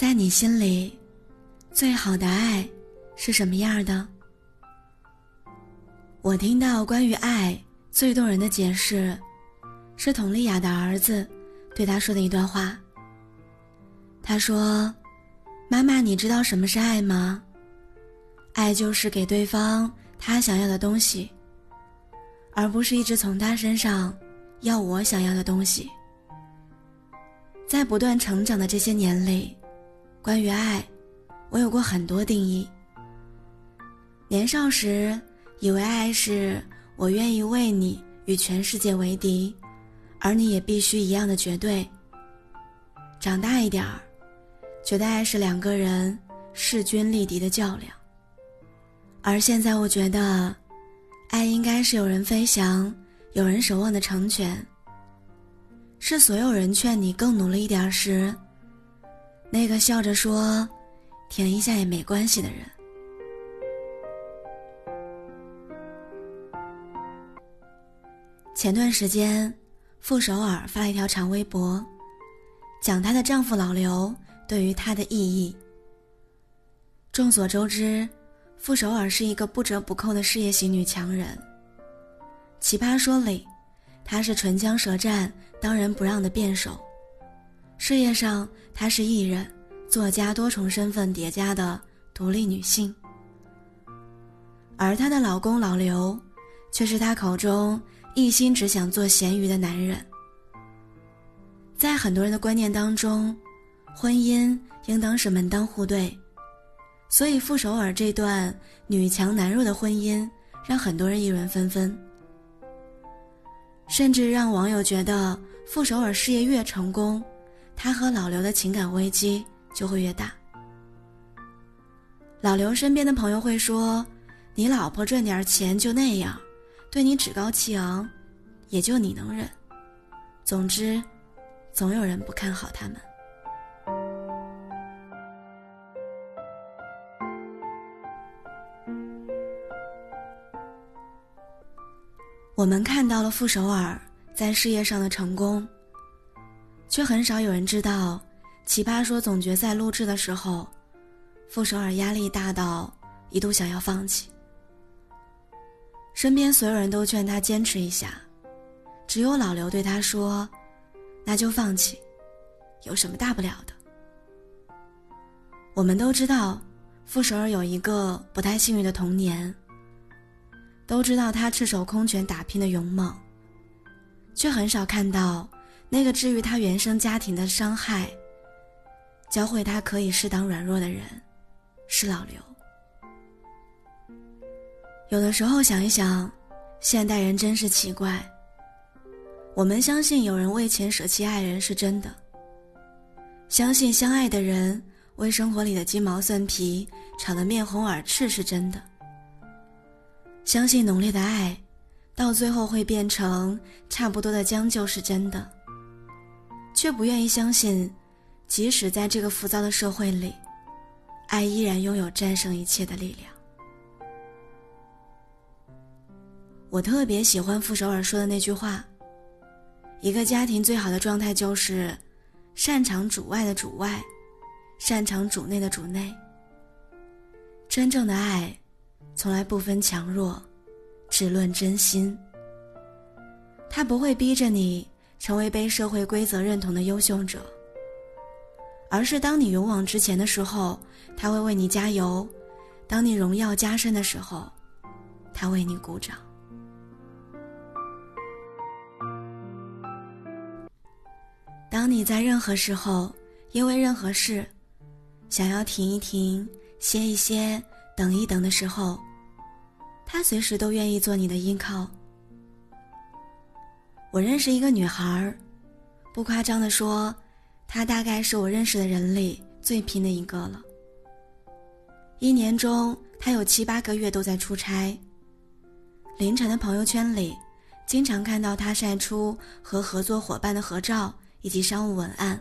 在你心里，最好的爱是什么样的？我听到关于爱最动人的解释，是佟丽娅的儿子对她说的一段话。他说：“妈妈，你知道什么是爱吗？爱就是给对方他想要的东西，而不是一直从他身上要我想要的东西。”在不断成长的这些年里，关于爱，我有过很多定义。年少时，以为爱是我愿意为你与全世界为敌，而你也必须一样的绝对。长大一点儿，觉得爱是两个人势均力敌的较量。而现在，我觉得，爱应该是有人飞翔，有人守望的成全。是所有人劝你更努力一点时，那个笑着说“停一下也没关系”的人。前段时间，傅首尔发了一条长微博，讲她的丈夫老刘对于她的意义。众所周知，傅首尔是一个不折不扣的事业型女强人。奇葩说里。她是唇枪舌战、当仁不让的辩手，事业上她是艺人、作家，多重身份叠加的独立女性。而她的老公老刘，却是她口中一心只想做咸鱼的男人。在很多人的观念当中，婚姻应当是门当户对，所以傅首尔这段女强男弱的婚姻，让很多人议论纷纷。甚至让网友觉得，傅首尔事业越成功，他和老刘的情感危机就会越大。老刘身边的朋友会说：“你老婆赚点钱就那样，对你趾高气昂，也就你能忍。”总之，总有人不看好他们。我们看到了傅首尔在事业上的成功，却很少有人知道，《奇葩说》总决赛录制的时候，傅首尔压力大到一度想要放弃。身边所有人都劝他坚持一下，只有老刘对他说：“那就放弃，有什么大不了的？”我们都知道，傅首尔有一个不太幸运的童年。都知道他赤手空拳打拼的勇猛，却很少看到那个治愈他原生家庭的伤害、教会他可以适当软弱的人，是老刘。有的时候想一想，现代人真是奇怪。我们相信有人为钱舍弃爱人是真的，相信相爱的人为生活里的鸡毛蒜皮吵得面红耳赤是真的。相信浓烈的爱，到最后会变成差不多的将就是真的，却不愿意相信，即使在这个浮躁的社会里，爱依然拥有战胜一切的力量。我特别喜欢傅首尔说的那句话：“一个家庭最好的状态就是，擅长主外的主外，擅长主内的主内。真正的爱。”从来不分强弱，只论真心。他不会逼着你成为被社会规则认同的优秀者，而是当你勇往直前的时候，他会为你加油；当你荣耀加身的时候，他为你鼓掌。当你在任何时候因为任何事想要停一停、歇一歇、等一等的时候，他随时都愿意做你的依靠。我认识一个女孩不夸张的说，她大概是我认识的人里最拼的一个了。一年中，她有七八个月都在出差。凌晨的朋友圈里，经常看到她晒出和合作伙伴的合照以及商务文案。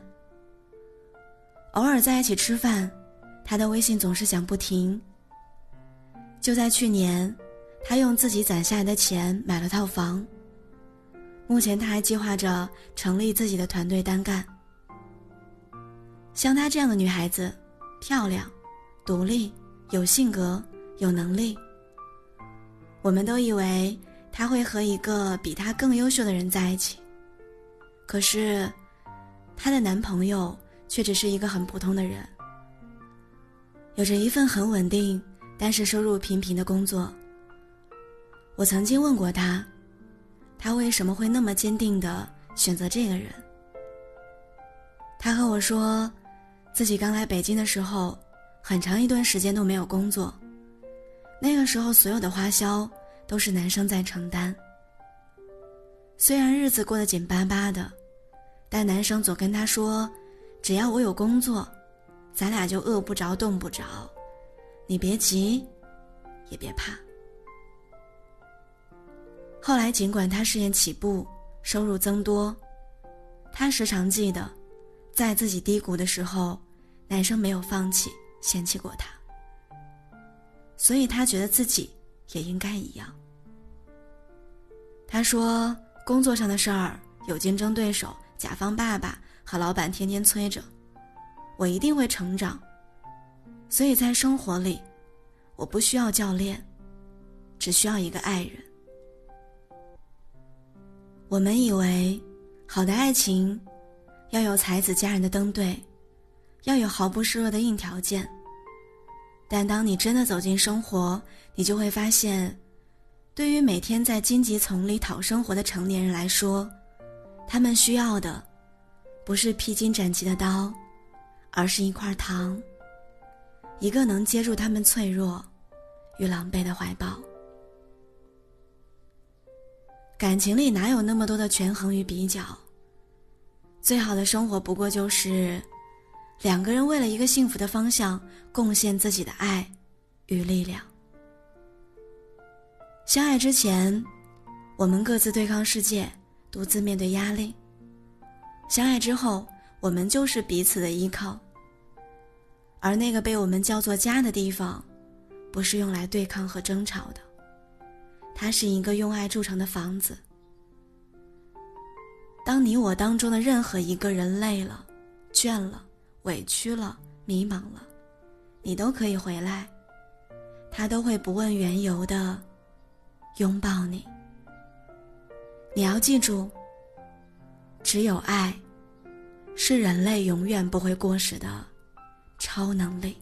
偶尔在一起吃饭，她的微信总是响不停。就在去年。她用自己攒下来的钱买了套房。目前他还计划着成立自己的团队单干。像她这样的女孩子，漂亮、独立、有性格、有能力，我们都以为她会和一个比她更优秀的人在一起。可是，她的男朋友却只是一个很普通的人，有着一份很稳定但是收入平平的工作。我曾经问过他，他为什么会那么坚定的选择这个人？他和我说。自己刚来北京的时候，很长一段时间都没有工作。那个时候，所有的花销都是男生在承担。虽然日子过得紧巴巴的，但男生总跟他说：“只要我有工作，咱俩就饿不着冻不着，你别急，也别怕。”后来，尽管他事业起步，收入增多，他时常记得。在自己低谷的时候，男生没有放弃、嫌弃过他，所以他觉得自己也应该一样。他说：“工作上的事儿有竞争对手、甲方爸爸和老板天天催着，我一定会成长。所以在生活里，我不需要教练，只需要一个爱人。”我们以为，好的爱情。要有才子佳人的登对，要有毫不示弱的硬条件。但当你真的走进生活，你就会发现，对于每天在荆棘丛里讨生活的成年人来说，他们需要的，不是披荆斩棘的刀，而是一块糖，一个能接住他们脆弱与狼狈的怀抱。感情里哪有那么多的权衡与比较？最好的生活不过就是，两个人为了一个幸福的方向贡献自己的爱与力量。相爱之前，我们各自对抗世界，独自面对压力；相爱之后，我们就是彼此的依靠。而那个被我们叫做家的地方，不是用来对抗和争吵的，它是一个用爱筑成的房子。当你我当中的任何一个人累了、倦了、委屈了、迷茫了，你都可以回来，他都会不问缘由的拥抱你。你要记住，只有爱，是人类永远不会过时的超能力。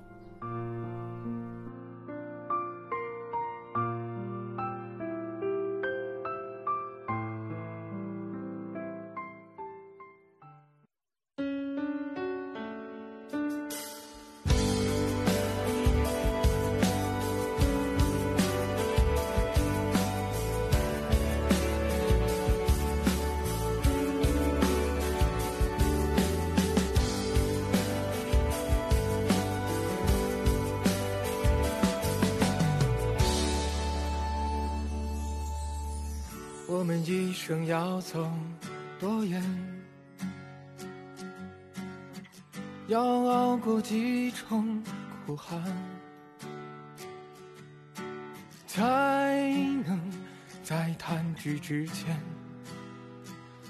我们一生要走多远？要熬过几重苦寒，才能在弹指之前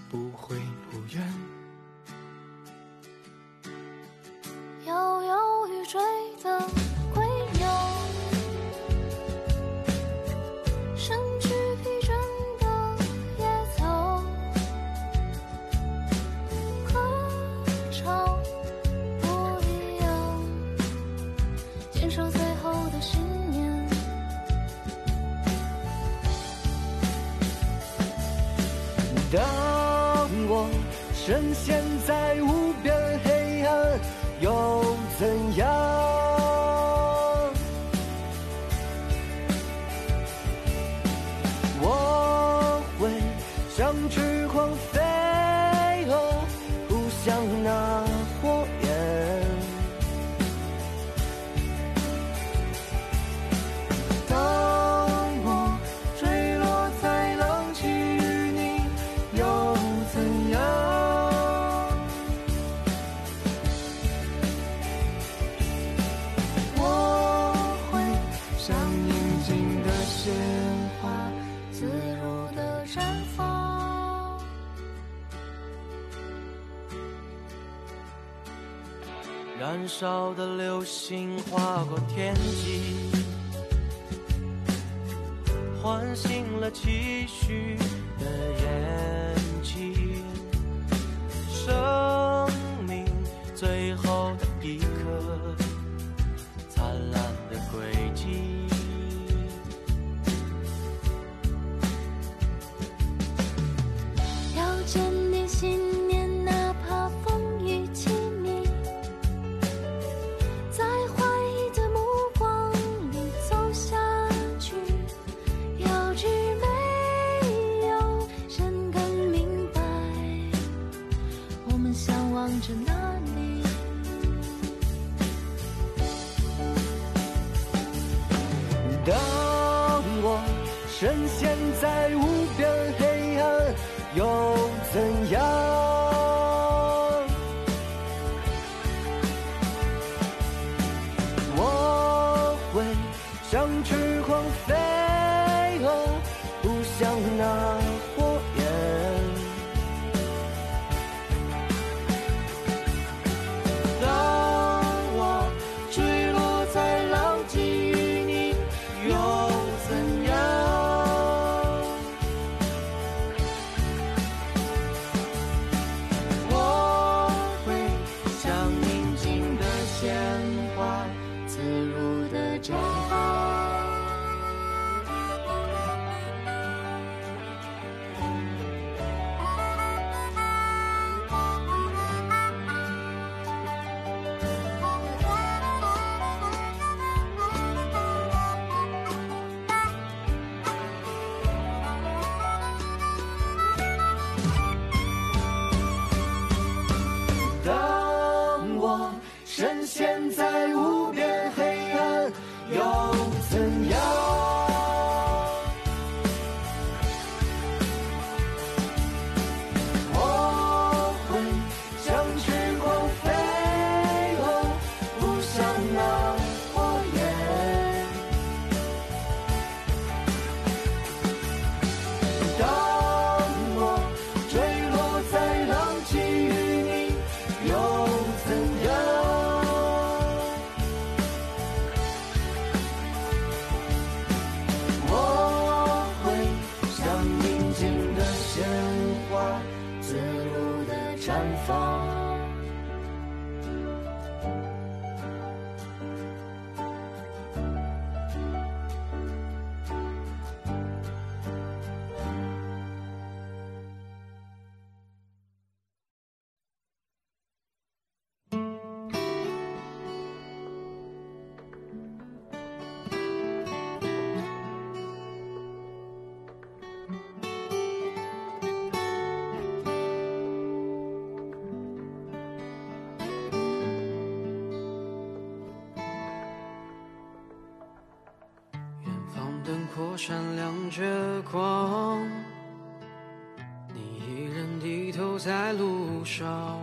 不悔不怨？像翅狂飞蛾扑向那火焰。当我坠落在冷气与你又怎样？我会像宁静的鲜花，自如的绽放。燃烧的流星划过天际，唤醒了期许的眼当我深陷火闪亮着光，你一人低头在路上。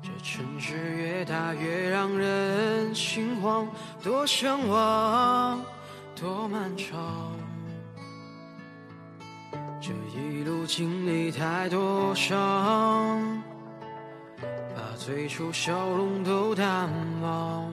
这城市越大越让人心慌，多向往，多漫长。这一路经历太多伤，把最初笑容都淡忘。